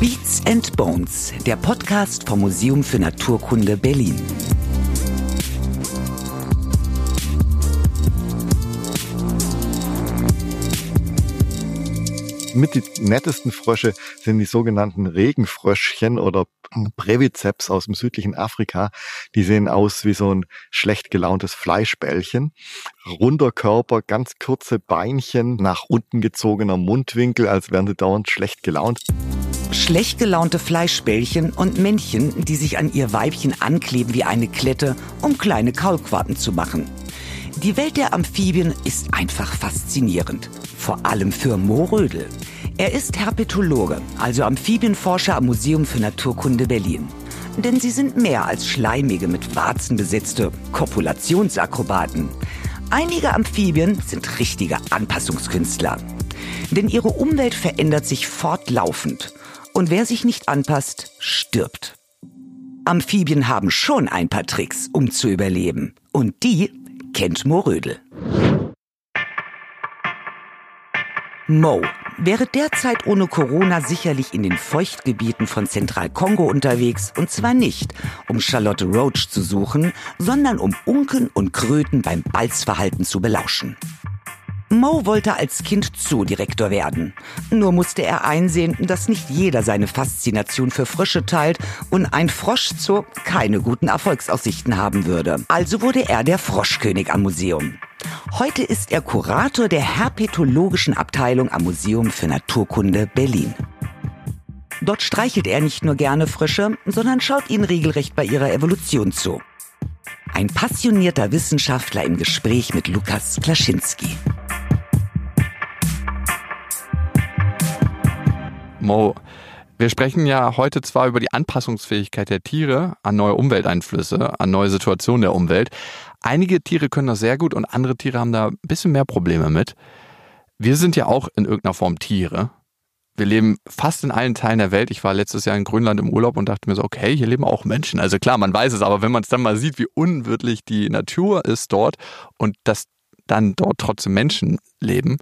Beats and Bones, der Podcast vom Museum für Naturkunde Berlin. Mit die nettesten Frösche sind die sogenannten Regenfröschchen oder Breviceps aus dem südlichen Afrika. Die sehen aus wie so ein schlecht gelauntes Fleischbällchen. Runder Körper, ganz kurze Beinchen, nach unten gezogener Mundwinkel, als wären sie dauernd schlecht gelaunt. Schlecht gelaunte Fleischbällchen und Männchen, die sich an ihr Weibchen ankleben wie eine Klette, um kleine Kaulquappen zu machen. Die Welt der Amphibien ist einfach faszinierend. Vor allem für Mo Rödel. Er ist Herpetologe, also Amphibienforscher am Museum für Naturkunde Berlin. Denn sie sind mehr als schleimige, mit Warzen besetzte Kopulationsakrobaten. Einige Amphibien sind richtige Anpassungskünstler. Denn ihre Umwelt verändert sich fortlaufend. Und wer sich nicht anpasst, stirbt. Amphibien haben schon ein paar Tricks, um zu überleben. Und die kennt Mo Rödel. Mo wäre derzeit ohne Corona sicherlich in den Feuchtgebieten von Zentralkongo unterwegs und zwar nicht, um Charlotte Roach zu suchen, sondern um Unken und Kröten beim Balzverhalten zu belauschen. Mo wollte als Kind Zoodirektor werden. Nur musste er einsehen, dass nicht jeder seine Faszination für Frösche teilt und ein Froschzoo keine guten Erfolgsaussichten haben würde. Also wurde er der Froschkönig am Museum. Heute ist er Kurator der herpetologischen Abteilung am Museum für Naturkunde Berlin. Dort streichelt er nicht nur gerne Frösche, sondern schaut ihnen regelrecht bei ihrer Evolution zu. Ein passionierter Wissenschaftler im Gespräch mit Lukas Klaschinski. Mo, wir sprechen ja heute zwar über die Anpassungsfähigkeit der Tiere an neue Umwelteinflüsse, an neue Situationen der Umwelt, Einige Tiere können das sehr gut und andere Tiere haben da ein bisschen mehr Probleme mit. Wir sind ja auch in irgendeiner Form Tiere. Wir leben fast in allen Teilen der Welt. Ich war letztes Jahr in Grönland im Urlaub und dachte mir so, okay, hier leben auch Menschen. Also klar, man weiß es, aber wenn man es dann mal sieht, wie unwirtlich die Natur ist dort und dass dann dort trotzdem Menschen leben,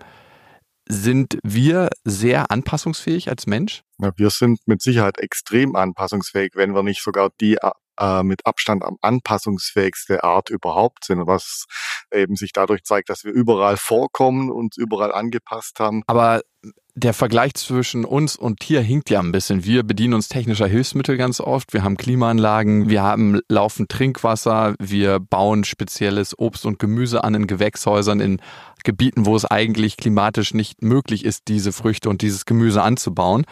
sind wir sehr anpassungsfähig als Mensch? Ja, wir sind mit Sicherheit extrem anpassungsfähig, wenn wir nicht sogar die äh, mit Abstand am anpassungsfähigste Art überhaupt sind, was eben sich dadurch zeigt, dass wir überall vorkommen, und überall angepasst haben. Aber der Vergleich zwischen uns und Tier hinkt ja ein bisschen. Wir bedienen uns technischer Hilfsmittel ganz oft. Wir haben Klimaanlagen, wir haben laufend Trinkwasser, wir bauen spezielles Obst und Gemüse an in Gewächshäusern in Gebieten, wo es eigentlich klimatisch nicht möglich ist, diese Früchte und dieses Gemüse anzubauen.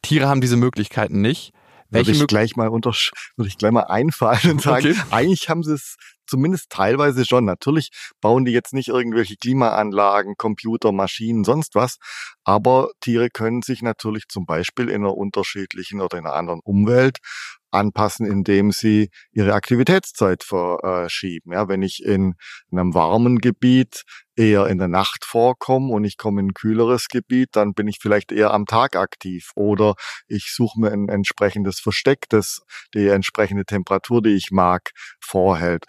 Tiere haben diese Möglichkeiten nicht. Welche würde ich gleich mal unter, würde ich gleich mal einfallen und sagen, okay. eigentlich haben sie es zumindest teilweise schon. Natürlich bauen die jetzt nicht irgendwelche Klimaanlagen, Computer, Maschinen, sonst was. Aber Tiere können sich natürlich zum Beispiel in einer unterschiedlichen oder in einer anderen Umwelt anpassen, indem sie ihre Aktivitätszeit verschieben. Ja, wenn ich in einem warmen Gebiet eher in der Nacht vorkomme und ich komme in ein kühleres Gebiet, dann bin ich vielleicht eher am Tag aktiv oder ich suche mir ein entsprechendes Versteck, das die entsprechende Temperatur, die ich mag, vorhält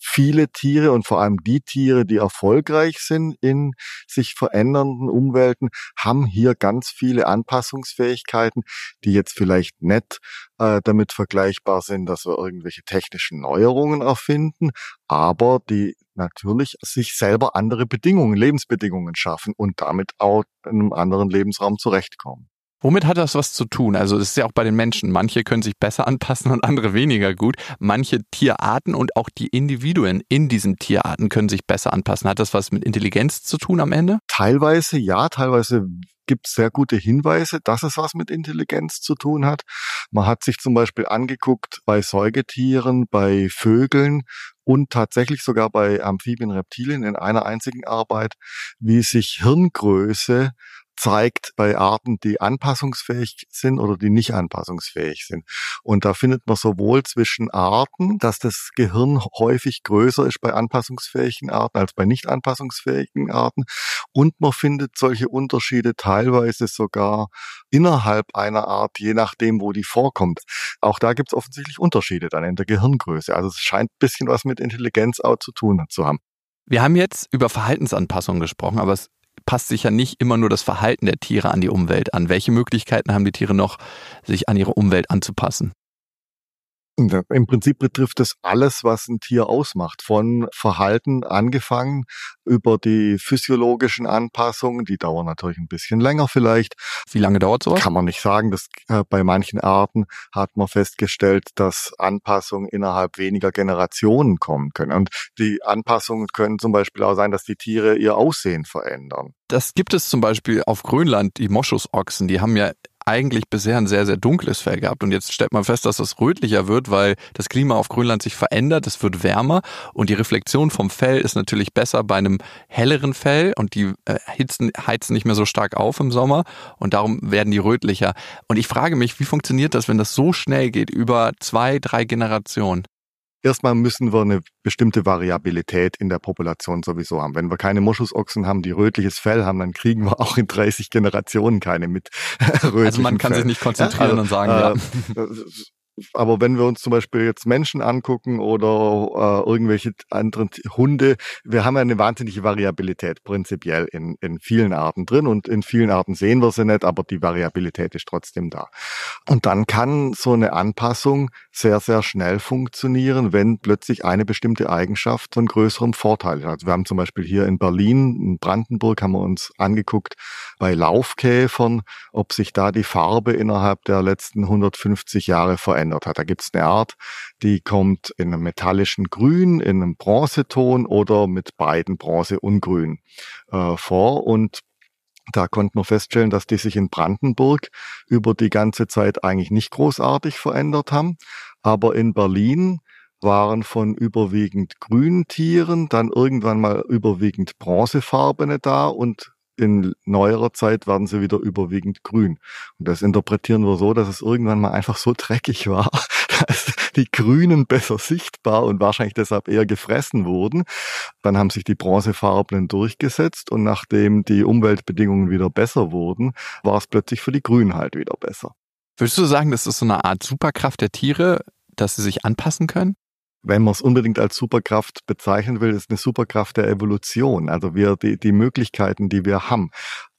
viele Tiere und vor allem die Tiere, die erfolgreich sind in sich verändernden Umwelten, haben hier ganz viele Anpassungsfähigkeiten, die jetzt vielleicht nicht äh, damit vergleichbar sind, dass wir irgendwelche technischen Neuerungen erfinden, aber die natürlich sich selber andere Bedingungen, Lebensbedingungen schaffen und damit auch in einem anderen Lebensraum zurechtkommen. Womit hat das was zu tun? Also es ist ja auch bei den Menschen. Manche können sich besser anpassen und andere weniger gut. Manche Tierarten und auch die Individuen in diesen Tierarten können sich besser anpassen. Hat das was mit Intelligenz zu tun am Ende? Teilweise ja, teilweise gibt es sehr gute Hinweise, dass es was mit Intelligenz zu tun hat. Man hat sich zum Beispiel angeguckt bei Säugetieren, bei Vögeln und tatsächlich sogar bei Amphibien, Reptilien in einer einzigen Arbeit, wie sich Hirngröße zeigt bei Arten, die anpassungsfähig sind oder die nicht anpassungsfähig sind. Und da findet man sowohl zwischen Arten, dass das Gehirn häufig größer ist bei anpassungsfähigen Arten als bei nicht anpassungsfähigen Arten. Und man findet solche Unterschiede teilweise sogar innerhalb einer Art, je nachdem, wo die vorkommt. Auch da gibt es offensichtlich Unterschiede dann in der Gehirngröße. Also es scheint ein bisschen was mit Intelligenz auch zu tun zu haben. Wir haben jetzt über Verhaltensanpassung gesprochen, aber es passt sich ja nicht immer nur das Verhalten der Tiere an die Umwelt an. Welche Möglichkeiten haben die Tiere noch, sich an ihre Umwelt anzupassen? Im Prinzip betrifft es alles, was ein Tier ausmacht. Von Verhalten angefangen über die physiologischen Anpassungen, die dauern natürlich ein bisschen länger vielleicht. Wie lange dauert sowas? Kann man nicht sagen. Das, äh, bei manchen Arten hat man festgestellt, dass Anpassungen innerhalb weniger Generationen kommen können. Und die Anpassungen können zum Beispiel auch sein, dass die Tiere ihr Aussehen verändern. Das gibt es zum Beispiel auf Grönland, die Moschusochsen, die haben ja eigentlich bisher ein sehr, sehr dunkles Fell gehabt. Und jetzt stellt man fest, dass das rötlicher wird, weil das Klima auf Grönland sich verändert, es wird wärmer und die Reflexion vom Fell ist natürlich besser bei einem helleren Fell und die äh, hitzen, heizen nicht mehr so stark auf im Sommer und darum werden die rötlicher. Und ich frage mich, wie funktioniert das, wenn das so schnell geht, über zwei, drei Generationen? Erstmal müssen wir eine bestimmte Variabilität in der Population sowieso haben. Wenn wir keine Moschusochsen haben, die rötliches Fell haben, dann kriegen wir auch in 30 Generationen keine mit rötlichem Also man kann Fell. sich nicht konzentrieren ja, also, und sagen, äh, ja. Aber wenn wir uns zum Beispiel jetzt Menschen angucken oder äh, irgendwelche anderen Hunde, wir haben ja eine wahnsinnige Variabilität prinzipiell in, in vielen Arten drin und in vielen Arten sehen wir sie nicht, aber die Variabilität ist trotzdem da. Und dann kann so eine Anpassung sehr, sehr schnell funktionieren, wenn plötzlich eine bestimmte Eigenschaft von größerem Vorteil ist. Also wir haben zum Beispiel hier in Berlin, in Brandenburg, haben wir uns angeguckt bei Laufkäfern, ob sich da die Farbe innerhalb der letzten 150 Jahre verändert verändert hat. Da gibt es eine Art, die kommt in einem metallischen Grün, in einem Bronzeton oder mit beiden Bronze und Grün äh, vor. Und da konnten wir feststellen, dass die sich in Brandenburg über die ganze Zeit eigentlich nicht großartig verändert haben. Aber in Berlin waren von überwiegend grünen Tieren dann irgendwann mal überwiegend bronzefarbene da und in neuerer Zeit werden sie wieder überwiegend grün. Und das interpretieren wir so, dass es irgendwann mal einfach so dreckig war, dass die Grünen besser sichtbar und wahrscheinlich deshalb eher gefressen wurden. Dann haben sich die Bronzefarbenen durchgesetzt und nachdem die Umweltbedingungen wieder besser wurden, war es plötzlich für die Grünen halt wieder besser. Würdest du sagen, das ist so eine Art Superkraft der Tiere, dass sie sich anpassen können? Wenn man es unbedingt als Superkraft bezeichnen will, ist eine Superkraft der Evolution. Also wir, die, die Möglichkeiten, die wir haben,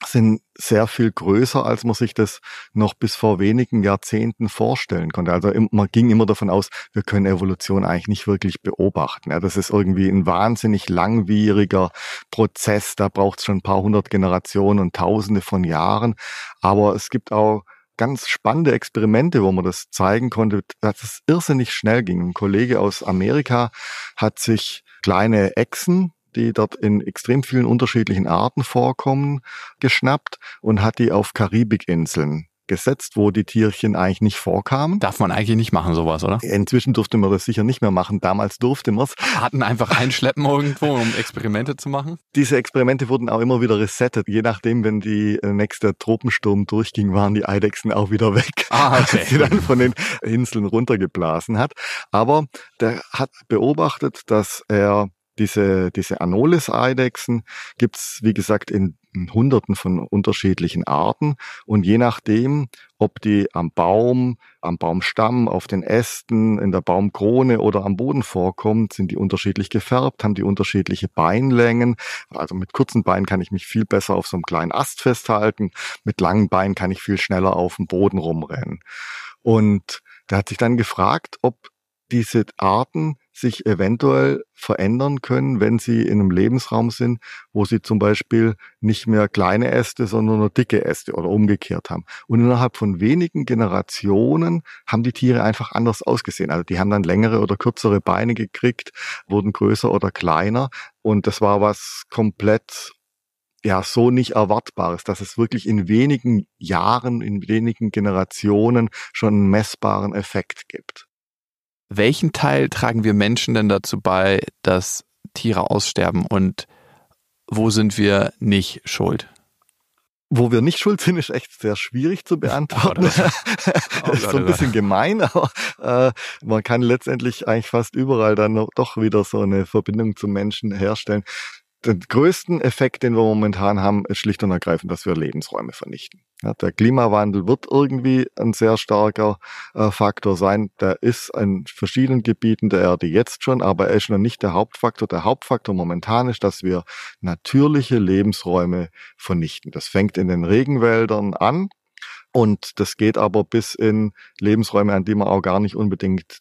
sind sehr viel größer, als man sich das noch bis vor wenigen Jahrzehnten vorstellen konnte. Also man ging immer davon aus, wir können Evolution eigentlich nicht wirklich beobachten. Ja, das ist irgendwie ein wahnsinnig langwieriger Prozess. Da braucht es schon ein paar hundert Generationen und Tausende von Jahren. Aber es gibt auch ganz spannende Experimente, wo man das zeigen konnte, dass es irrsinnig schnell ging. Ein Kollege aus Amerika hat sich kleine Echsen, die dort in extrem vielen unterschiedlichen Arten vorkommen, geschnappt und hat die auf Karibikinseln gesetzt, wo die Tierchen eigentlich nicht vorkamen. Darf man eigentlich nicht machen, sowas, oder? Inzwischen durfte man das sicher nicht mehr machen. Damals durfte man es. Hatten einfach einschleppen irgendwo, um Experimente zu machen? Diese Experimente wurden auch immer wieder resettet. Je nachdem, wenn die äh, nächste Tropensturm durchging, waren die Eidechsen auch wieder weg. Ah, okay. Als sie dann von den Inseln runtergeblasen hat. Aber der hat beobachtet, dass er diese, diese Anolis-Eidechsen gibt's wie gesagt, in Hunderten von unterschiedlichen Arten. Und je nachdem, ob die am Baum, am Baumstamm, auf den Ästen, in der Baumkrone oder am Boden vorkommen, sind die unterschiedlich gefärbt, haben die unterschiedliche Beinlängen. Also mit kurzen Beinen kann ich mich viel besser auf so einem kleinen Ast festhalten. Mit langen Beinen kann ich viel schneller auf dem Boden rumrennen. Und der hat sich dann gefragt, ob diese Arten sich eventuell verändern können, wenn sie in einem Lebensraum sind, wo sie zum Beispiel nicht mehr kleine Äste, sondern nur dicke Äste oder umgekehrt haben. Und innerhalb von wenigen Generationen haben die Tiere einfach anders ausgesehen. Also die haben dann längere oder kürzere Beine gekriegt, wurden größer oder kleiner. Und das war was komplett ja so nicht erwartbares, dass es wirklich in wenigen Jahren, in wenigen Generationen schon einen messbaren Effekt gibt welchen Teil tragen wir Menschen denn dazu bei, dass Tiere aussterben und wo sind wir nicht schuld? Wo wir nicht schuld sind, ist echt sehr schwierig zu beantworten. Oh, das ist so ein bisschen gemein, aber äh, man kann letztendlich eigentlich fast überall dann doch wieder so eine Verbindung zum Menschen herstellen. den größten Effekt, den wir momentan haben, ist schlicht und ergreifend, dass wir Lebensräume vernichten. Ja, der Klimawandel wird irgendwie ein sehr starker äh, Faktor sein. Der ist in verschiedenen Gebieten der Erde jetzt schon, aber er ist noch nicht der Hauptfaktor. Der Hauptfaktor momentan ist, dass wir natürliche Lebensräume vernichten. Das fängt in den Regenwäldern an und das geht aber bis in Lebensräume, an die man auch gar nicht unbedingt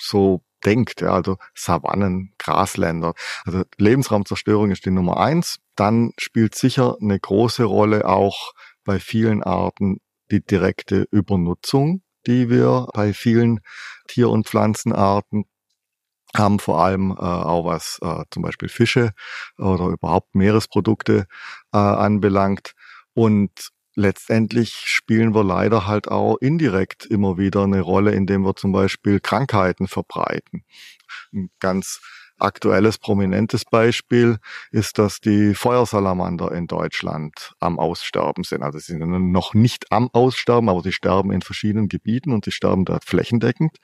so denkt, ja, also Savannen, Grasländer. Also Lebensraumzerstörung ist die Nummer eins. Dann spielt sicher eine große Rolle auch bei vielen Arten die direkte Übernutzung, die wir bei vielen Tier- und Pflanzenarten haben, vor allem äh, auch was äh, zum Beispiel Fische oder überhaupt Meeresprodukte äh, anbelangt. Und letztendlich spielen wir leider halt auch indirekt immer wieder eine Rolle, indem wir zum Beispiel Krankheiten verbreiten. Ein ganz aktuelles, prominentes Beispiel ist, dass die Feuersalamander in Deutschland am Aussterben sind. Also sie sind noch nicht am Aussterben, aber sie sterben in verschiedenen Gebieten und sie sterben dort flächendeckend.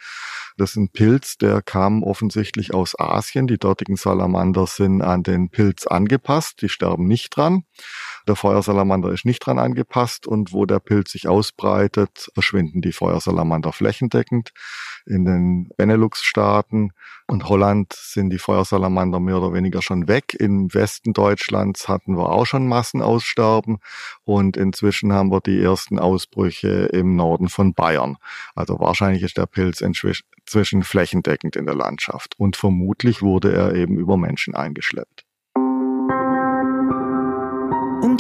Das ist ein Pilz, der kam offensichtlich aus Asien. Die dortigen Salamander sind an den Pilz angepasst, die sterben nicht dran. Der Feuersalamander ist nicht dran angepasst und wo der Pilz sich ausbreitet, verschwinden die Feuersalamander flächendeckend. In den Benelux-Staaten und Holland sind die Feuersalamander mehr oder weniger schon weg. Im Westen Deutschlands hatten wir auch schon Massenaussterben und inzwischen haben wir die ersten Ausbrüche im Norden von Bayern. Also wahrscheinlich ist der Pilz inzwischen flächendeckend in der Landschaft und vermutlich wurde er eben über Menschen eingeschleppt.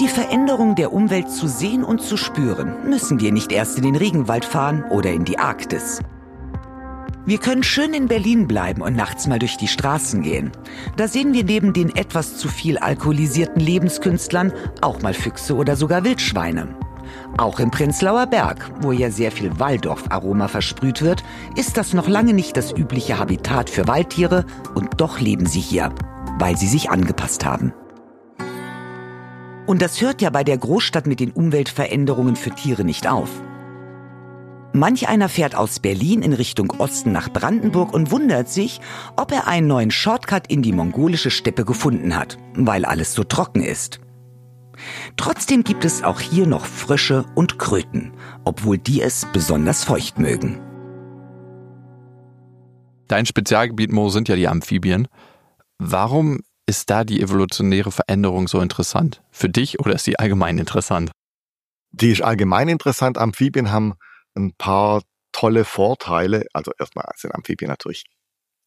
Die Veränderung der Umwelt zu sehen und zu spüren, müssen wir nicht erst in den Regenwald fahren oder in die Arktis. Wir können schön in Berlin bleiben und nachts mal durch die Straßen gehen. Da sehen wir neben den etwas zu viel alkoholisierten Lebenskünstlern auch mal Füchse oder sogar Wildschweine. Auch im Prenzlauer Berg, wo ja sehr viel Walldorf-Aroma versprüht wird, ist das noch lange nicht das übliche Habitat für Waldtiere und doch leben sie hier, weil sie sich angepasst haben. Und das hört ja bei der Großstadt mit den Umweltveränderungen für Tiere nicht auf. Manch einer fährt aus Berlin in Richtung Osten nach Brandenburg und wundert sich, ob er einen neuen Shortcut in die mongolische Steppe gefunden hat, weil alles so trocken ist. Trotzdem gibt es auch hier noch Frösche und Kröten, obwohl die es besonders feucht mögen. Dein Spezialgebiet, Mo, sind ja die Amphibien. Warum ist da die evolutionäre Veränderung so interessant? Für dich oder ist sie allgemein interessant? Die ist allgemein interessant. Amphibien haben ein paar tolle Vorteile. Also erstmal sind Amphibien natürlich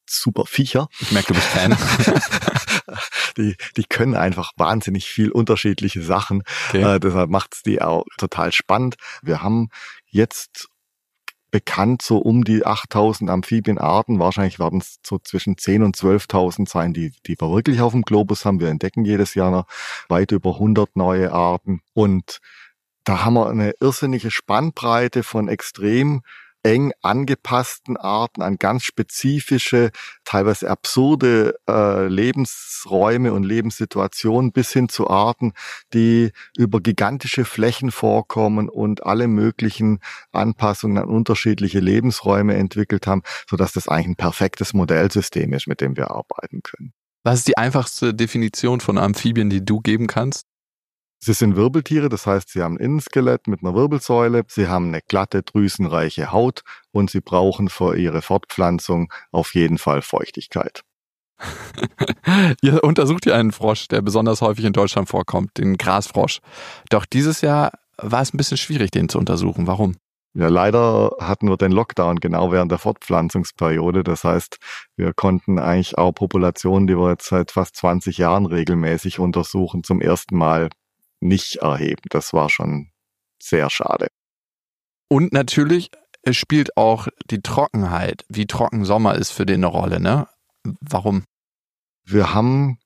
super Viecher. Ich merke, du bist Fan. die, die können einfach wahnsinnig viel unterschiedliche Sachen. Okay. Äh, deshalb macht's die auch total spannend. Wir haben jetzt bekannt so um die 8000 Amphibienarten. Wahrscheinlich werden es so zwischen 10 und 12.000 sein, die, die wir wirklich auf dem Globus haben. Wir entdecken jedes Jahr noch weit über 100 neue Arten. Und da haben wir eine irrsinnige Spannbreite von extrem eng angepassten Arten an ganz spezifische, teilweise absurde äh, Lebensräume und Lebenssituationen bis hin zu Arten, die über gigantische Flächen vorkommen und alle möglichen Anpassungen an unterschiedliche Lebensräume entwickelt haben, sodass das eigentlich ein perfektes Modellsystem ist, mit dem wir arbeiten können. Was ist die einfachste Definition von Amphibien, die du geben kannst? Sie sind Wirbeltiere, das heißt, sie haben ein Innenskelett mit einer Wirbelsäule, sie haben eine glatte, drüsenreiche Haut und sie brauchen für ihre Fortpflanzung auf jeden Fall Feuchtigkeit. Ihr untersucht ja einen Frosch, der besonders häufig in Deutschland vorkommt, den Grasfrosch. Doch dieses Jahr war es ein bisschen schwierig, den zu untersuchen. Warum? Ja, leider hatten wir den Lockdown genau während der Fortpflanzungsperiode. Das heißt, wir konnten eigentlich auch Populationen, die wir jetzt seit fast 20 Jahren regelmäßig untersuchen, zum ersten Mal nicht erheben. Das war schon sehr schade. Und natürlich spielt auch die Trockenheit, wie trocken Sommer ist für den eine Rolle, ne? Warum? Wir haben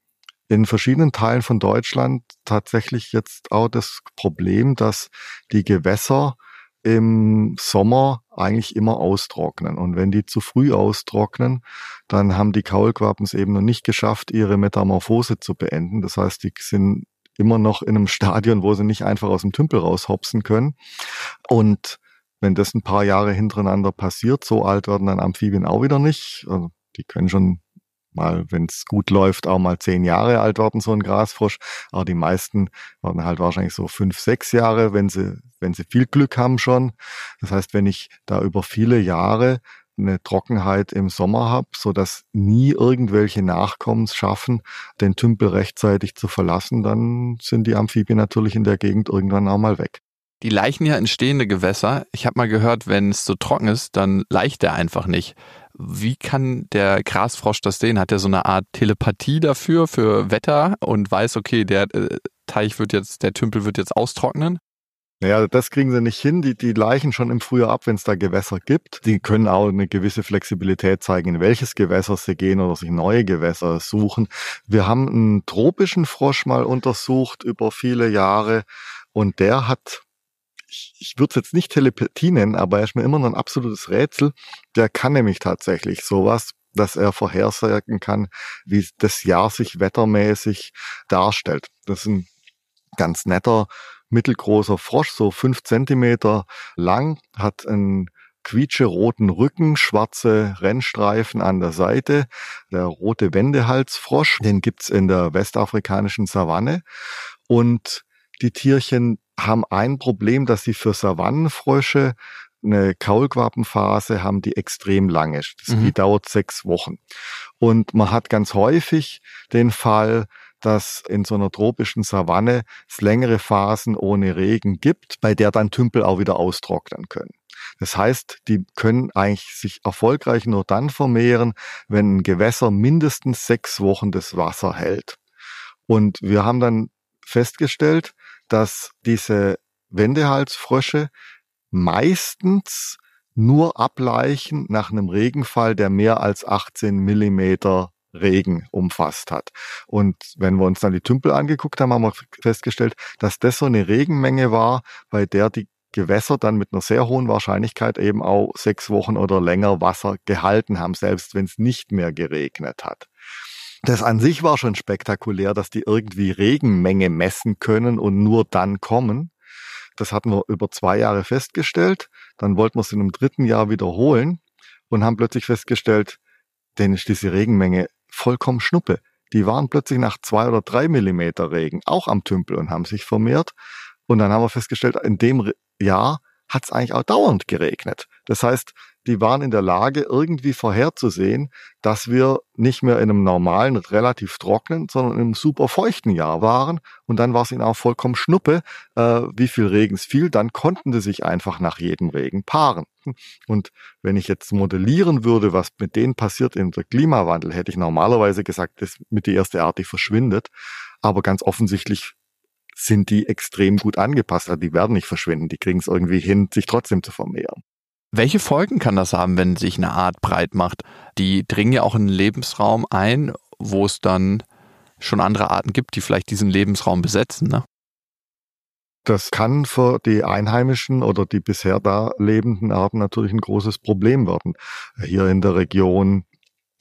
in verschiedenen Teilen von Deutschland tatsächlich jetzt auch das Problem, dass die Gewässer im Sommer eigentlich immer austrocknen. Und wenn die zu früh austrocknen, dann haben die Kaulquappen es eben noch nicht geschafft, ihre Metamorphose zu beenden. Das heißt, die sind immer noch in einem Stadion, wo sie nicht einfach aus dem Tümpel raushopsen können. Und wenn das ein paar Jahre hintereinander passiert, so alt werden dann Amphibien auch wieder nicht. Also die können schon mal, wenn es gut läuft, auch mal zehn Jahre alt werden, so ein Grasfrosch. Aber die meisten werden halt wahrscheinlich so fünf, sechs Jahre, wenn sie, wenn sie viel Glück haben schon. Das heißt, wenn ich da über viele Jahre eine Trockenheit im Sommer habe, so dass nie irgendwelche Nachkommens schaffen, den Tümpel rechtzeitig zu verlassen, dann sind die Amphibien natürlich in der Gegend irgendwann auch mal weg. Die leichen ja in stehende Gewässer. Ich habe mal gehört, wenn es so trocken ist, dann leicht er einfach nicht. Wie kann der Grasfrosch das sehen? Hat er so eine Art Telepathie dafür, für Wetter und weiß, okay, der äh, Teich wird jetzt, der Tümpel wird jetzt austrocknen? Naja, das kriegen sie nicht hin. Die, die leichen schon im Frühjahr ab, wenn es da Gewässer gibt. Die können auch eine gewisse Flexibilität zeigen, in welches Gewässer sie gehen oder sich neue Gewässer suchen. Wir haben einen tropischen Frosch mal untersucht über viele Jahre und der hat ich, ich würde es jetzt nicht Telepathie nennen, aber er ist mir immer noch ein absolutes Rätsel. Der kann nämlich tatsächlich sowas, dass er vorhersagen kann, wie das Jahr sich wettermäßig darstellt. Das ist ein ganz netter, mittelgroßer Frosch, so fünf Zentimeter lang, hat einen quietsche-roten Rücken, schwarze Rennstreifen an der Seite. Der rote Wendehalsfrosch, den gibt's in der westafrikanischen Savanne. Und die Tierchen haben ein Problem, dass sie für Savannenfrösche eine Kaulquappenphase haben, die extrem lang ist. Mhm. Die dauert sechs Wochen. Und man hat ganz häufig den Fall, dass in so einer tropischen Savanne es längere Phasen ohne Regen gibt, bei der dann Tümpel auch wieder austrocknen können. Das heißt, die können eigentlich sich erfolgreich nur dann vermehren, wenn ein Gewässer mindestens sechs Wochen das Wasser hält. Und wir haben dann festgestellt, dass diese Wendehalsfrösche meistens nur ableichen nach einem Regenfall, der mehr als 18 Millimeter Regen umfasst hat. Und wenn wir uns dann die Tümpel angeguckt haben, haben wir festgestellt, dass das so eine Regenmenge war, bei der die Gewässer dann mit einer sehr hohen Wahrscheinlichkeit eben auch sechs Wochen oder länger Wasser gehalten haben, selbst wenn es nicht mehr geregnet hat. Das an sich war schon spektakulär, dass die irgendwie Regenmenge messen können und nur dann kommen. Das hatten wir über zwei Jahre festgestellt. Dann wollten wir es in einem dritten Jahr wiederholen und haben plötzlich festgestellt, denn ist diese Regenmenge vollkommen Schnuppe. Die waren plötzlich nach zwei oder drei Millimeter Regen auch am Tümpel und haben sich vermehrt. Und dann haben wir festgestellt, in dem Jahr hat es eigentlich auch dauernd geregnet. Das heißt, die waren in der Lage, irgendwie vorherzusehen, dass wir nicht mehr in einem normalen, relativ trockenen, sondern in einem super feuchten Jahr waren. Und dann war es ihnen auch vollkommen schnuppe, äh, wie viel Regen es fiel. Dann konnten sie sich einfach nach jedem Regen paaren. Und wenn ich jetzt modellieren würde, was mit denen passiert der Klimawandel, hätte ich normalerweise gesagt, das mit die erste Art, die verschwindet. Aber ganz offensichtlich sind die extrem gut angepasst. Also die werden nicht verschwinden. Die kriegen es irgendwie hin, sich trotzdem zu vermehren. Welche Folgen kann das haben, wenn sich eine Art breit macht? Die dringen ja auch in einen Lebensraum ein, wo es dann schon andere Arten gibt, die vielleicht diesen Lebensraum besetzen, ne? Das kann für die Einheimischen oder die bisher da lebenden Arten natürlich ein großes Problem werden. Hier in der Region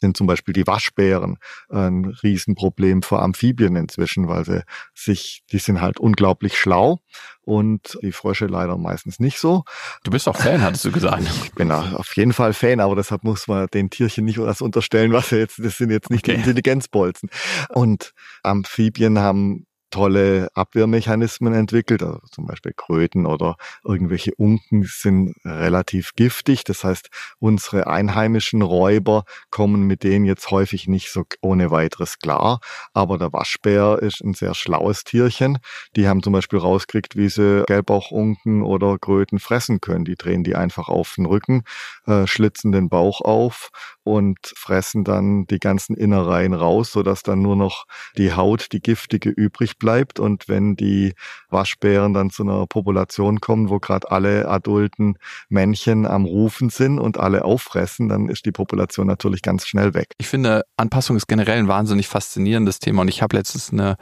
sind zum Beispiel die Waschbären ein Riesenproblem für Amphibien inzwischen, weil sie sich, die sind halt unglaublich schlau und die Frösche leider meistens nicht so. Du bist auch Fan, hattest du gesagt. Ich bin auf jeden Fall Fan, aber deshalb muss man den Tierchen nicht das unterstellen, was sie jetzt, das sind jetzt nicht okay. die Intelligenzbolzen. Und Amphibien haben tolle Abwehrmechanismen entwickelt. Also zum Beispiel Kröten oder irgendwelche Unken sind relativ giftig. Das heißt, unsere einheimischen Räuber kommen mit denen jetzt häufig nicht so ohne weiteres klar. Aber der Waschbär ist ein sehr schlaues Tierchen. Die haben zum Beispiel rausgekriegt, wie sie Gelbauchunken oder Kröten fressen können. Die drehen die einfach auf den Rücken, äh, schlitzen den Bauch auf und fressen dann die ganzen Innereien raus, sodass dann nur noch die Haut, die giftige, übrig bleibt. Und wenn die Waschbären dann zu einer Population kommen, wo gerade alle adulten Männchen am Rufen sind und alle auffressen, dann ist die Population natürlich ganz schnell weg. Ich finde, Anpassung ist generell ein wahnsinnig faszinierendes Thema. Und ich habe letztens eine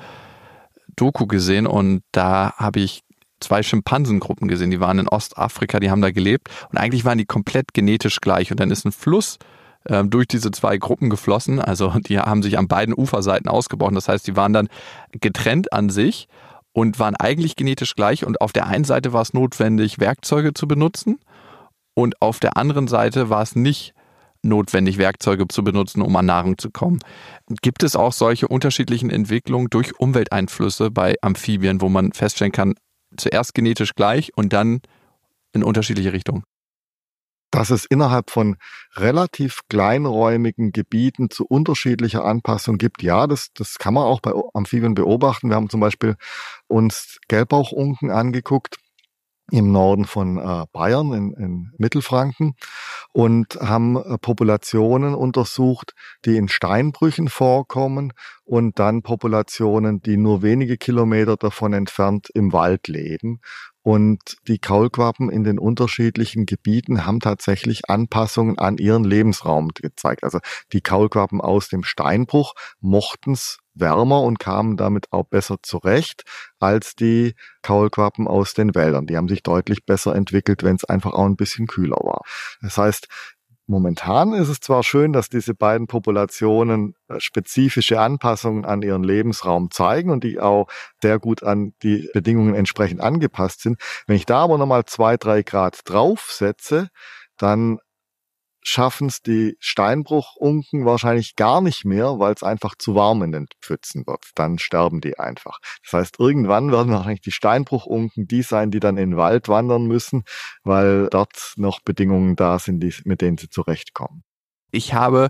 Doku gesehen und da habe ich zwei Schimpansengruppen gesehen, die waren in Ostafrika, die haben da gelebt und eigentlich waren die komplett genetisch gleich und dann ist ein Fluss ähm, durch diese zwei Gruppen geflossen. Also die haben sich an beiden Uferseiten ausgebrochen. Das heißt, die waren dann getrennt an sich und waren eigentlich genetisch gleich. Und auf der einen Seite war es notwendig, Werkzeuge zu benutzen und auf der anderen Seite war es nicht notwendig, Werkzeuge zu benutzen, um an Nahrung zu kommen. Gibt es auch solche unterschiedlichen Entwicklungen durch Umwelteinflüsse bei Amphibien, wo man feststellen kann, zuerst genetisch gleich und dann in unterschiedliche Richtungen? Dass es innerhalb von relativ kleinräumigen Gebieten zu unterschiedlicher Anpassung gibt. Ja, das, das kann man auch bei Amphibien beobachten. Wir haben zum Beispiel uns Gelbbauchunken angeguckt im Norden von äh, Bayern, in, in Mittelfranken, und haben äh, Populationen untersucht, die in Steinbrüchen vorkommen und dann Populationen, die nur wenige Kilometer davon entfernt im Wald leben. Und die Kaulquappen in den unterschiedlichen Gebieten haben tatsächlich Anpassungen an ihren Lebensraum gezeigt. Also die Kaulquappen aus dem Steinbruch mochten's wärmer und kamen damit auch besser zurecht als die Kaulquappen aus den Wäldern. Die haben sich deutlich besser entwickelt, wenn es einfach auch ein bisschen kühler war. Das heißt, Momentan ist es zwar schön, dass diese beiden Populationen äh, spezifische Anpassungen an ihren Lebensraum zeigen und die auch sehr gut an die Bedingungen entsprechend angepasst sind. Wenn ich da aber nochmal zwei, drei Grad draufsetze, dann schaffen es die Steinbruchunken wahrscheinlich gar nicht mehr, weil es einfach zu warm in den Pfützen wird. Dann sterben die einfach. Das heißt, irgendwann werden wahrscheinlich die Steinbruchunken die sein, die dann in den Wald wandern müssen, weil dort noch Bedingungen da sind, die, mit denen sie zurechtkommen. Ich habe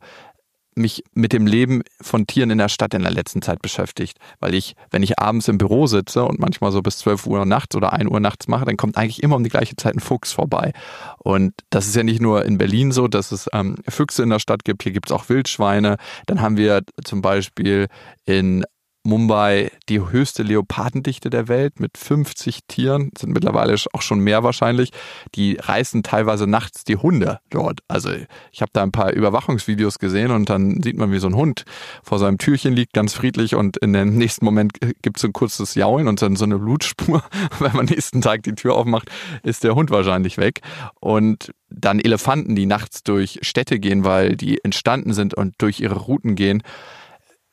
mich mit dem Leben von Tieren in der Stadt in der letzten Zeit beschäftigt, weil ich, wenn ich abends im Büro sitze und manchmal so bis 12 Uhr nachts oder 1 Uhr nachts mache, dann kommt eigentlich immer um die gleiche Zeit ein Fuchs vorbei. Und das ist ja nicht nur in Berlin so, dass es ähm, Füchse in der Stadt gibt, hier gibt es auch Wildschweine. Dann haben wir zum Beispiel in Mumbai die höchste Leopardendichte der Welt mit 50 Tieren, sind mittlerweile auch schon mehr wahrscheinlich. Die reißen teilweise nachts die Hunde dort. Also ich habe da ein paar Überwachungsvideos gesehen und dann sieht man, wie so ein Hund vor seinem Türchen liegt, ganz friedlich und in dem nächsten Moment gibt es ein kurzes Jaulen und dann so eine Blutspur. Wenn man nächsten Tag die Tür aufmacht, ist der Hund wahrscheinlich weg. Und dann Elefanten, die nachts durch Städte gehen, weil die entstanden sind und durch ihre Routen gehen.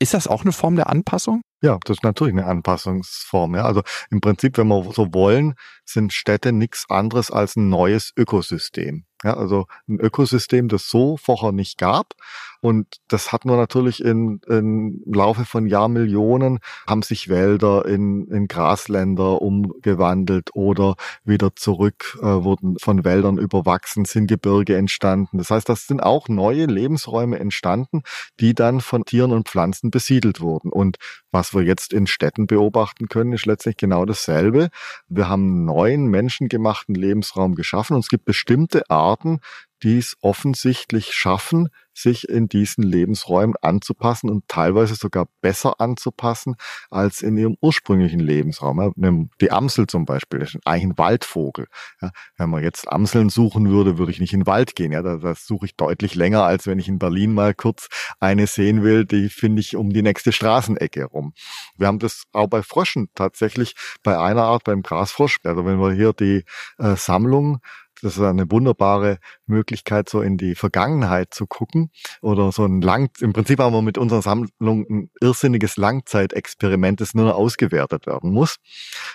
Ist das auch eine Form der Anpassung? Ja, das ist natürlich eine Anpassungsform. Ja. Also im Prinzip, wenn wir so wollen, sind Städte nichts anderes als ein neues Ökosystem. Ja, also ein Ökosystem, das so vorher nicht gab. Und das hat nur natürlich in, in Laufe von Jahrmillionen haben sich Wälder in, in Grasländer umgewandelt oder wieder zurück äh, wurden von Wäldern überwachsen, sind Gebirge entstanden. Das heißt, das sind auch neue Lebensräume entstanden, die dann von Tieren und Pflanzen besiedelt wurden. Und was wir jetzt in Städten beobachten können, ist letztlich genau dasselbe. Wir haben neuen menschengemachten Lebensraum geschaffen und es gibt bestimmte Arten, die es offensichtlich schaffen, sich in diesen Lebensräumen anzupassen und teilweise sogar besser anzupassen als in ihrem ursprünglichen Lebensraum. Die Amsel zum Beispiel ist eigentlich ein Waldvogel. wenn man jetzt Amseln suchen würde, würde ich nicht in den Wald gehen. Das suche ich deutlich länger, als wenn ich in Berlin mal kurz eine sehen will. Die finde ich um die nächste Straßenecke rum. Wir haben das auch bei Fröschen tatsächlich bei einer Art, beim Grasfrosch. Also wenn wir hier die äh, Sammlung das ist eine wunderbare Möglichkeit, so in die Vergangenheit zu gucken oder so ein Lang, im Prinzip haben wir mit unserer Sammlung ein irrsinniges Langzeitexperiment, das nur noch ausgewertet werden muss,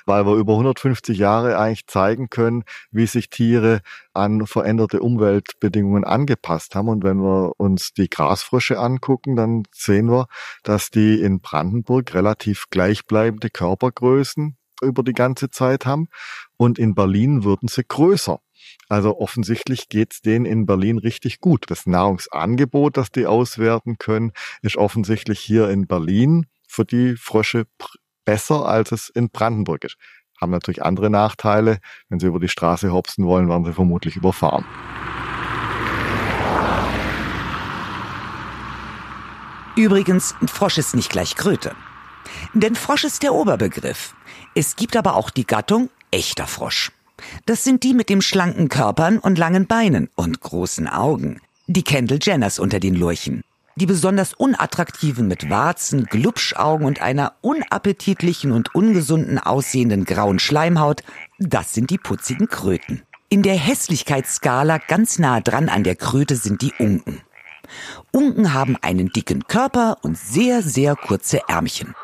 weil wir über 150 Jahre eigentlich zeigen können, wie sich Tiere an veränderte Umweltbedingungen angepasst haben. Und wenn wir uns die Grasfrösche angucken, dann sehen wir, dass die in Brandenburg relativ gleichbleibende Körpergrößen über die ganze Zeit haben und in Berlin würden sie größer. Also offensichtlich geht's denen in Berlin richtig gut. Das Nahrungsangebot, das die auswerten können, ist offensichtlich hier in Berlin für die Frösche besser, als es in Brandenburg ist. Haben natürlich andere Nachteile. Wenn sie über die Straße hopsen wollen, werden sie vermutlich überfahren. Übrigens, Frosch ist nicht gleich Kröte. Denn Frosch ist der Oberbegriff. Es gibt aber auch die Gattung echter Frosch. Das sind die mit dem schlanken Körpern und langen Beinen und großen Augen. Die Kendall Jenners unter den Lurchen. Die besonders unattraktiven mit Warzen, Glubschaugen und einer unappetitlichen und ungesunden aussehenden grauen Schleimhaut, das sind die putzigen Kröten. In der Hässlichkeitsskala ganz nah dran an der Kröte sind die Unken. Unken haben einen dicken Körper und sehr, sehr kurze Ärmchen.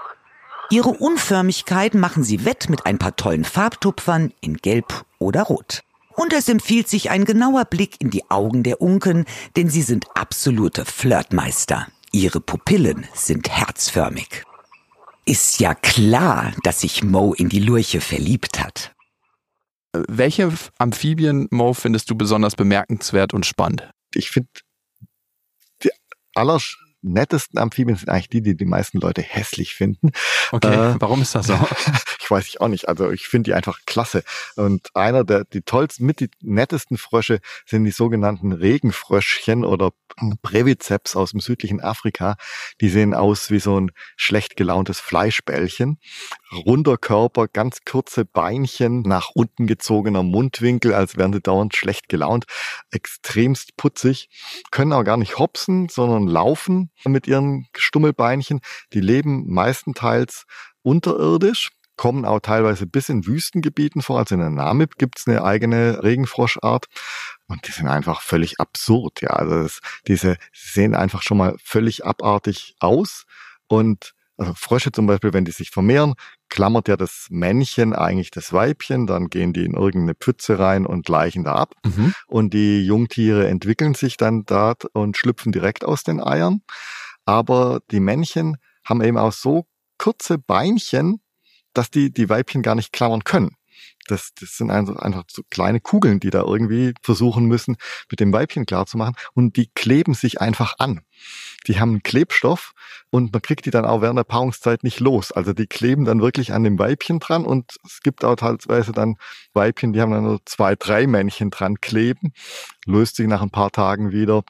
Ihre Unförmigkeit machen sie wett mit ein paar tollen Farbtupfern in Gelb oder Rot. Und es empfiehlt sich ein genauer Blick in die Augen der Unken, denn sie sind absolute Flirtmeister. Ihre Pupillen sind herzförmig. Ist ja klar, dass sich Mo in die Lurche verliebt hat. Welche Amphibien, Mo, findest du besonders bemerkenswert und spannend? Ich finde, die aller nettesten Amphibien sind eigentlich die, die die meisten Leute hässlich finden. Okay, äh, warum ist das so? ich weiß ich auch nicht. Also ich finde die einfach klasse. Und einer der die tollsten, mit die nettesten Frösche sind die sogenannten Regenfröschchen oder Breviceps aus dem südlichen Afrika. Die sehen aus wie so ein schlecht gelauntes Fleischbällchen. Runder Körper, ganz kurze Beinchen, nach unten gezogener Mundwinkel, als wären sie dauernd schlecht gelaunt. Extremst putzig. Können auch gar nicht hopsen, sondern laufen mit ihren Stummelbeinchen. Die leben meistenteils unterirdisch kommen auch teilweise bis in Wüstengebieten vor. Also in der Namib gibt's eine eigene Regenfroschart. Und die sind einfach völlig absurd. Ja, also das, diese sehen einfach schon mal völlig abartig aus. Und also Frösche zum Beispiel, wenn die sich vermehren, klammert ja das Männchen eigentlich das Weibchen, dann gehen die in irgendeine Pfütze rein und leichen da ab. Mhm. Und die Jungtiere entwickeln sich dann da und schlüpfen direkt aus den Eiern. Aber die Männchen haben eben auch so kurze Beinchen, dass die die Weibchen gar nicht klammern können. Das, das sind einfach, einfach so kleine Kugeln, die da irgendwie versuchen müssen, mit dem Weibchen klarzumachen. Und die kleben sich einfach an. Die haben einen Klebstoff und man kriegt die dann auch während der Paarungszeit nicht los. Also die kleben dann wirklich an dem Weibchen dran und es gibt auch teilweise dann Weibchen, die haben dann nur zwei, drei Männchen dran kleben. Löst sich nach ein paar Tagen wieder,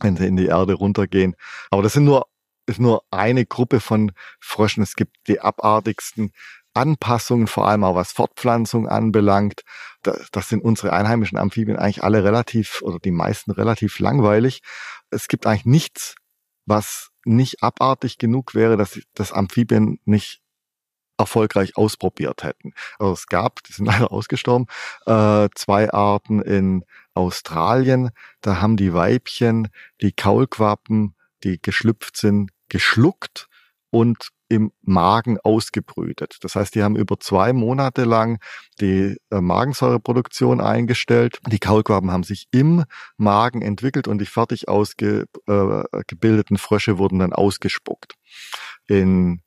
wenn sie in die Erde runtergehen. Aber das sind nur ist nur eine Gruppe von Fröschen. Es gibt die abartigsten Anpassungen, vor allem auch was Fortpflanzung anbelangt. Das sind unsere einheimischen Amphibien eigentlich alle relativ oder die meisten relativ langweilig. Es gibt eigentlich nichts, was nicht abartig genug wäre, dass das Amphibien nicht erfolgreich ausprobiert hätten. Also es gab, die sind leider ausgestorben, äh, zwei Arten in Australien. Da haben die Weibchen die Kaulquappen, die geschlüpft sind, geschluckt und im Magen ausgebrütet. Das heißt, die haben über zwei Monate lang die äh, Magensäureproduktion eingestellt. Die Kaulquappen haben sich im Magen entwickelt und die fertig ausgebildeten äh, Frösche wurden dann ausgespuckt. In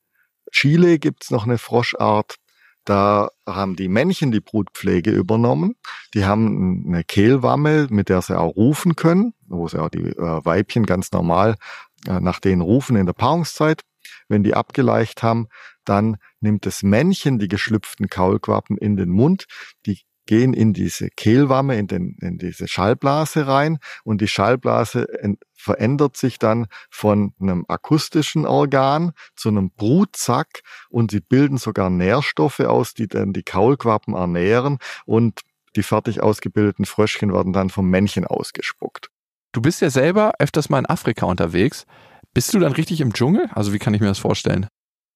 Chile gibt's noch eine Froschart, da haben die Männchen die Brutpflege übernommen. Die haben eine Kehlwamme, mit der sie auch rufen können, wo sie auch die äh, Weibchen ganz normal nach denen rufen in der Paarungszeit. Wenn die abgeleicht haben, dann nimmt das Männchen die geschlüpften Kaulquappen in den Mund, die gehen in diese Kehlwamme, in, den, in diese Schallblase rein und die Schallblase verändert sich dann von einem akustischen Organ zu einem Brutsack und sie bilden sogar Nährstoffe aus, die dann die Kaulquappen ernähren und die fertig ausgebildeten Fröschchen werden dann vom Männchen ausgespuckt. Du bist ja selber öfters mal in Afrika unterwegs. Bist du dann richtig im Dschungel? Also wie kann ich mir das vorstellen?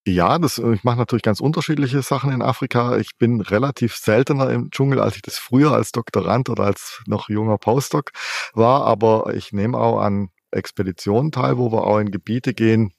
Ja, das, ich mache natürlich ganz unterschiedliche Sachen in Afrika. Ich bin relativ seltener im Dschungel, als ich das früher als Doktorand oder als noch junger Postdoc war. Aber ich nehme auch an Expeditionen teil, wo wir auch in Gebiete gehen,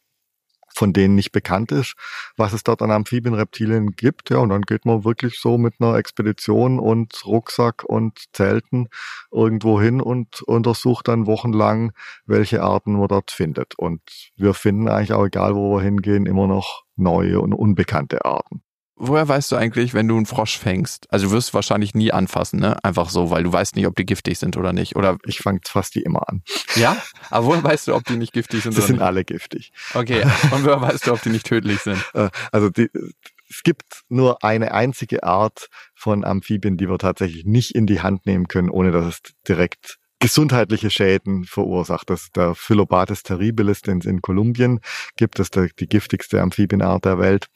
von denen nicht bekannt ist, was es dort an Amphibienreptilien gibt. Ja, und dann geht man wirklich so mit einer Expedition und Rucksack und Zelten irgendwo hin und untersucht dann wochenlang, welche Arten man dort findet. Und wir finden eigentlich auch, egal wo wir hingehen, immer noch neue und unbekannte Arten woher weißt du eigentlich, wenn du einen Frosch fängst? Also du wirst wahrscheinlich nie anfassen, ne? Einfach so, weil du weißt nicht, ob die giftig sind oder nicht. Oder ich fange fast die immer an. Ja? Aber woher weißt du, ob die nicht giftig sind? Sie sind nicht? alle giftig. Okay. Und woher weißt du, ob die nicht tödlich sind? Äh, also die, es gibt nur eine einzige Art von Amphibien, die wir tatsächlich nicht in die Hand nehmen können, ohne dass es direkt gesundheitliche Schäden verursacht. Das ist der Phyllobates terribilis, den es in Kolumbien gibt. Das ist der, die giftigste Amphibienart der Welt.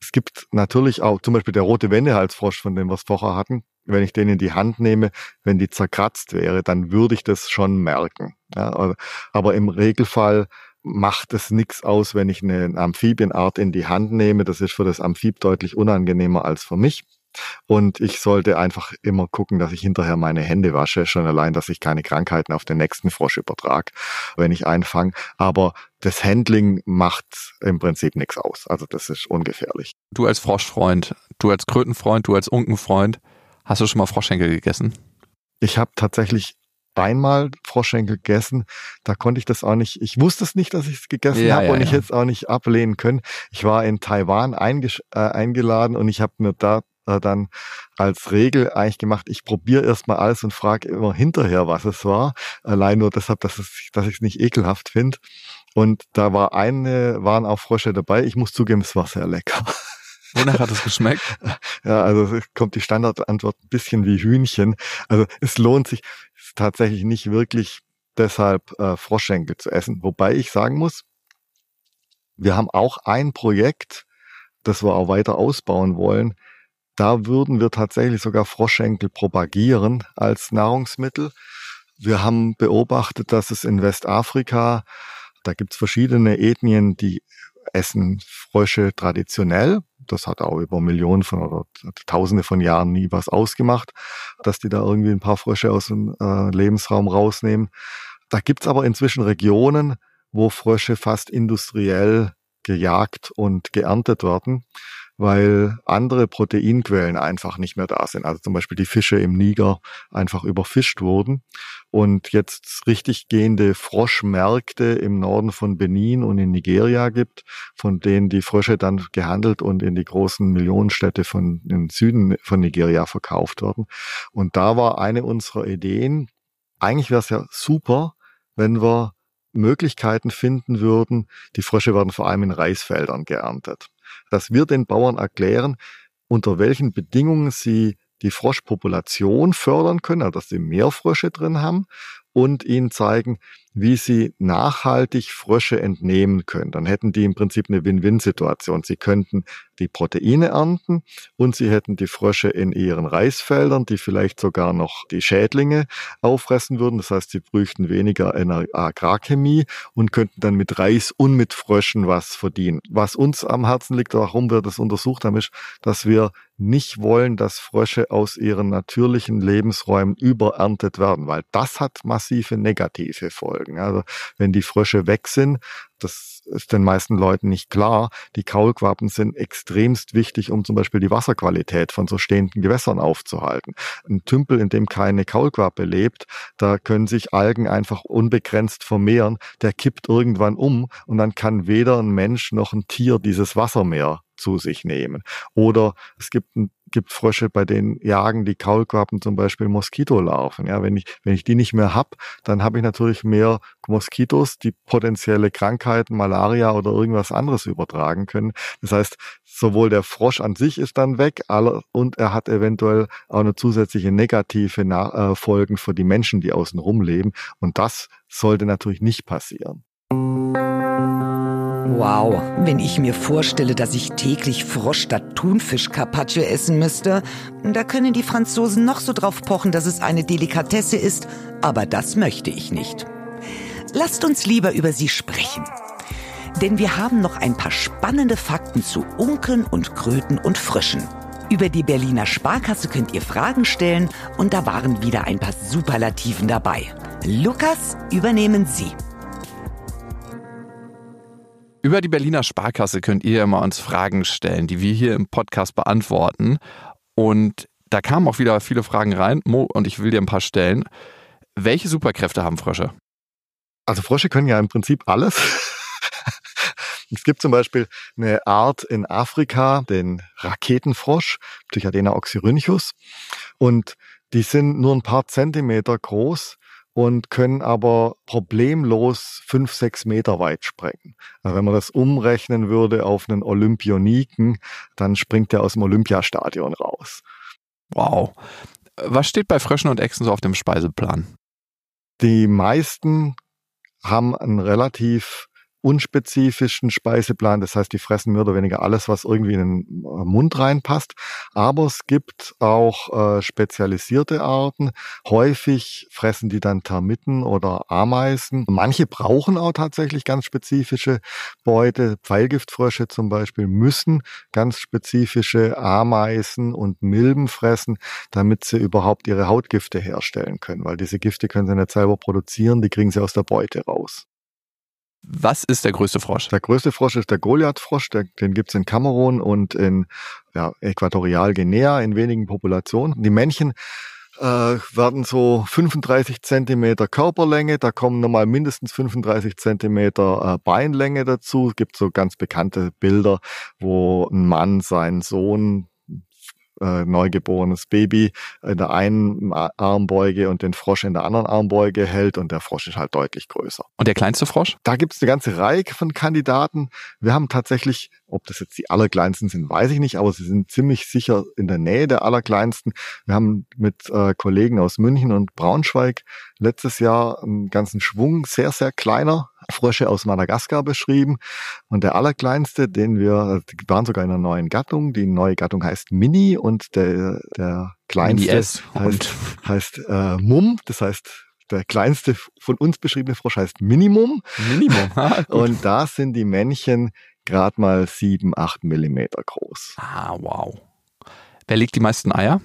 Es gibt natürlich auch zum Beispiel der rote Wendehalsfrosch, von dem wir es vorher hatten. Wenn ich den in die Hand nehme, wenn die zerkratzt wäre, dann würde ich das schon merken. Ja, aber im Regelfall macht es nichts aus, wenn ich eine Amphibienart in die Hand nehme. Das ist für das Amphib deutlich unangenehmer als für mich. Und ich sollte einfach immer gucken, dass ich hinterher meine Hände wasche, schon allein, dass ich keine Krankheiten auf den nächsten Frosch übertrage, wenn ich einfange. Aber das Handling macht im Prinzip nichts aus. Also das ist ungefährlich. Du als Froschfreund, du als Krötenfreund, du als Unkenfreund, hast du schon mal Froschschenkel gegessen? Ich habe tatsächlich einmal Froschschenkel gegessen. Da konnte ich das auch nicht, ich wusste es nicht, dass ich es gegessen ja, habe ja, und ja. ich hätte es auch nicht ablehnen können. Ich war in Taiwan äh, eingeladen und ich habe mir da äh, dann als Regel eigentlich gemacht, ich probiere erstmal alles und frage immer hinterher, was es war. Allein nur deshalb, dass, es, dass ich es nicht ekelhaft finde. Und da war eine, waren auch Frösche dabei. Ich muss zugeben, es war sehr lecker. Wonach hat es geschmeckt? Ja, also es kommt die Standardantwort ein bisschen wie Hühnchen. Also es lohnt sich tatsächlich nicht wirklich deshalb äh, Froschschenkel zu essen. Wobei ich sagen muss, wir haben auch ein Projekt, das wir auch weiter ausbauen wollen. Da würden wir tatsächlich sogar Froschschenkel propagieren als Nahrungsmittel. Wir haben beobachtet, dass es in Westafrika, da gibt es verschiedene Ethnien, die essen Frösche traditionell. Das hat auch über Millionen von oder Tausende von Jahren nie was ausgemacht, dass die da irgendwie ein paar Frösche aus dem äh, Lebensraum rausnehmen. Da gibt's aber inzwischen Regionen, wo Frösche fast industriell gejagt und geerntet werden weil andere Proteinquellen einfach nicht mehr da sind. Also zum Beispiel die Fische im Niger einfach überfischt wurden und jetzt richtig gehende Froschmärkte im Norden von Benin und in Nigeria gibt, von denen die Frösche dann gehandelt und in die großen Millionenstädte von im Süden von Nigeria verkauft werden. Und da war eine unserer Ideen, eigentlich wäre es ja super, wenn wir Möglichkeiten finden würden. Die Frösche werden vor allem in Reisfeldern geerntet dass wir den Bauern erklären, unter welchen Bedingungen sie die Froschpopulation fördern können, also dass sie mehr Frösche drin haben und ihnen zeigen, wie sie nachhaltig Frösche entnehmen können. Dann hätten die im Prinzip eine Win-Win-Situation. Sie könnten die Proteine ernten und sie hätten die Frösche in ihren Reisfeldern, die vielleicht sogar noch die Schädlinge auffressen würden. Das heißt, sie bräuchten weniger Agrarchemie und könnten dann mit Reis und mit Fröschen was verdienen. Was uns am Herzen liegt, warum wir das untersucht haben, ist, dass wir nicht wollen, dass Frösche aus ihren natürlichen Lebensräumen übererntet werden, weil das hat massive negative Folgen. Also wenn die Frösche weg sind, das ist den meisten Leuten nicht klar. Die Kaulquappen sind extremst wichtig, um zum Beispiel die Wasserqualität von so stehenden Gewässern aufzuhalten. Ein Tümpel, in dem keine Kaulquappe lebt, da können sich Algen einfach unbegrenzt vermehren. Der kippt irgendwann um und dann kann weder ein Mensch noch ein Tier dieses Wasser mehr zu sich nehmen. Oder es gibt ein gibt Frösche, bei denen jagen die Kaulquappen zum Beispiel Moskitolarven. Ja, wenn ich, wenn ich die nicht mehr hab, dann habe ich natürlich mehr Moskitos, die potenzielle Krankheiten, Malaria oder irgendwas anderes übertragen können. Das heißt, sowohl der Frosch an sich ist dann weg, und er hat eventuell auch eine zusätzliche negative äh, Folgen für die Menschen, die außen rum leben. Und das sollte natürlich nicht passieren. Wow, wenn ich mir vorstelle, dass ich täglich Frosch statt Thunfisch Carpaccio essen müsste, da können die Franzosen noch so drauf pochen, dass es eine Delikatesse ist, aber das möchte ich nicht. Lasst uns lieber über sie sprechen. Denn wir haben noch ein paar spannende Fakten zu Unken und Kröten und Frischen. Über die Berliner Sparkasse könnt ihr Fragen stellen und da waren wieder ein paar Superlativen dabei. Lukas, übernehmen Sie. Über die Berliner Sparkasse könnt ihr immer uns Fragen stellen, die wir hier im Podcast beantworten. Und da kamen auch wieder viele Fragen rein. Mo, und ich will dir ein paar stellen. Welche Superkräfte haben Frösche? Also Frösche können ja im Prinzip alles. Es gibt zum Beispiel eine Art in Afrika, den Raketenfrosch, Psychadena oxyrhynchus. Und die sind nur ein paar Zentimeter groß und können aber problemlos fünf, sechs Meter weit sprengen. Also wenn man das umrechnen würde auf einen Olympioniken, dann springt er aus dem Olympiastadion raus. Wow. Was steht bei Fröschen und Echsen so auf dem Speiseplan? Die meisten haben einen relativ unspezifischen Speiseplan. Das heißt, die fressen mehr oder weniger alles, was irgendwie in den äh, Mund reinpasst. Aber es gibt auch äh, spezialisierte Arten. Häufig fressen die dann Termiten oder Ameisen. Manche brauchen auch tatsächlich ganz spezifische Beute. Pfeilgiftfrösche zum Beispiel müssen ganz spezifische Ameisen und Milben fressen, damit sie überhaupt ihre Hautgifte herstellen können. Weil diese Gifte können sie nicht selber produzieren, die kriegen sie aus der Beute raus. Was ist der größte Frosch? Der größte Frosch ist der Goliath-Frosch. Den gibt's in Kamerun und in ja, Äquatorialguinea in wenigen Populationen. Die Männchen äh, werden so 35 Zentimeter Körperlänge, da kommen nochmal mindestens 35 Zentimeter äh, Beinlänge dazu. Es gibt so ganz bekannte Bilder, wo ein Mann seinen Sohn äh, neugeborenes Baby in der einen Armbeuge und den Frosch in der anderen Armbeuge hält und der Frosch ist halt deutlich größer. Und der kleinste Frosch? Da gibt es eine ganze Reihe von Kandidaten. Wir haben tatsächlich, ob das jetzt die allerkleinsten sind, weiß ich nicht, aber sie sind ziemlich sicher in der Nähe der allerkleinsten. Wir haben mit äh, Kollegen aus München und Braunschweig letztes Jahr einen ganzen Schwung sehr, sehr kleiner Frösche aus Madagaskar beschrieben. Und der allerkleinste, den wir, die waren sogar in einer neuen Gattung. Die neue Gattung heißt Mini und der, der kleinste heißt, heißt äh, Mum. Das heißt, der kleinste von uns beschriebene Frosch heißt Minimum. Minimum. Ah, und da sind die Männchen gerade mal sieben, acht Millimeter groß. Ah, wow. Wer legt die meisten Eier?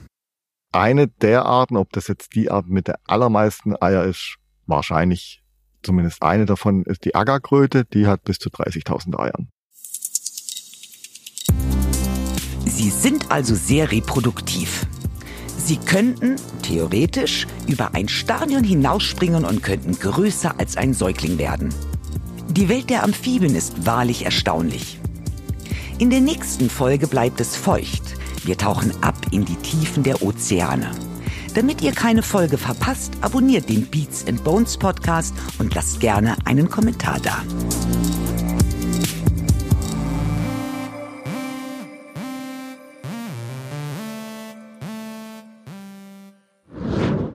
Eine der Arten, ob das jetzt die Art mit der allermeisten Eier ist, wahrscheinlich Zumindest eine davon ist die Agarkröte, die hat bis zu 30.000 Eiern. Sie sind also sehr reproduktiv. Sie könnten, theoretisch, über ein Stadion hinausspringen und könnten größer als ein Säugling werden. Die Welt der Amphibien ist wahrlich erstaunlich. In der nächsten Folge bleibt es feucht. Wir tauchen ab in die Tiefen der Ozeane. Damit ihr keine Folge verpasst, abonniert den Beats and Bones Podcast und lasst gerne einen Kommentar da.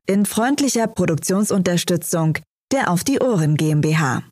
In freundlicher Produktionsunterstützung der Auf die Ohren GmbH.